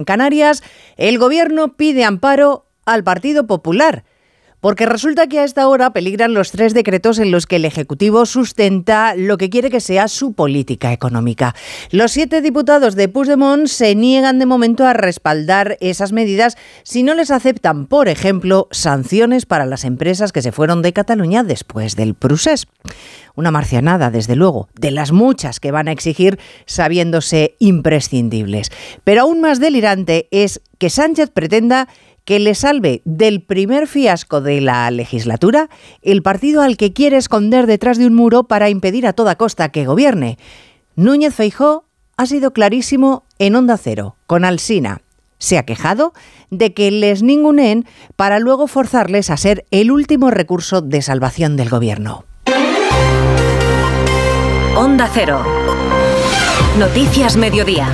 En Canarias, el gobierno pide amparo al Partido Popular porque resulta que a esta hora peligran los tres decretos en los que el Ejecutivo sustenta lo que quiere que sea su política económica. Los siete diputados de Puigdemont se niegan de momento a respaldar esas medidas si no les aceptan, por ejemplo, sanciones para las empresas que se fueron de Cataluña después del procés. Una marcianada, desde luego, de las muchas que van a exigir sabiéndose imprescindibles. Pero aún más delirante es que Sánchez pretenda que le salve del primer fiasco de la legislatura el partido al que quiere esconder detrás de un muro para impedir a toda costa que gobierne. Núñez Feijó ha sido clarísimo en Onda Cero, con Alsina. Se ha quejado de que les ningunen para luego forzarles a ser el último recurso de salvación del gobierno. Onda Cero. Noticias Mediodía.